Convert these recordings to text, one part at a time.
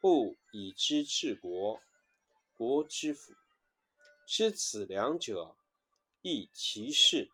不以知治国，国之福。知此两者，亦其事。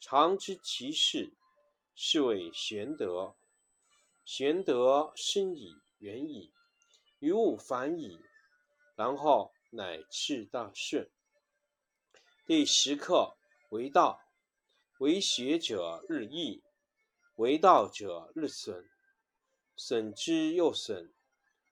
常知其事，是谓玄德。玄德深矣，远矣，于物反矣，然后乃至大顺。第十课为道，为学者日益，为道者日损，损之又损。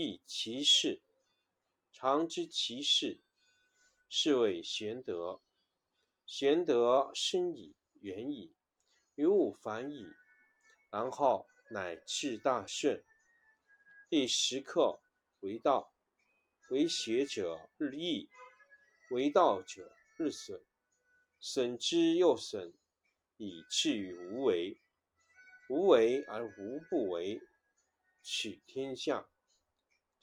亦其事，常知其事，是谓玄德。玄德深矣，远矣，于物反矣，然后乃至大顺。第十课为道，为学者日益，为道者日损，损之又损，以至于无为。无为而无不为，取天下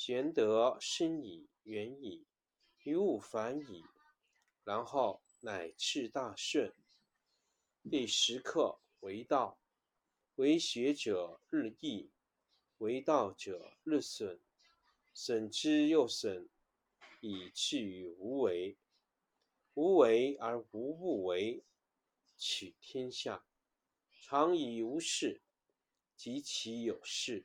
玄德深矣。远矣，于物反矣，然后乃至大顺。第十课为道，为学者日益，为道者日损，损之又损，以至于无为。无为而无不为，取天下常以无事，及其有事，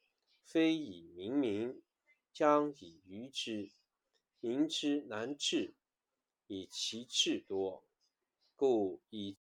非以明民，将以愚之。民之难治，以其智多。故以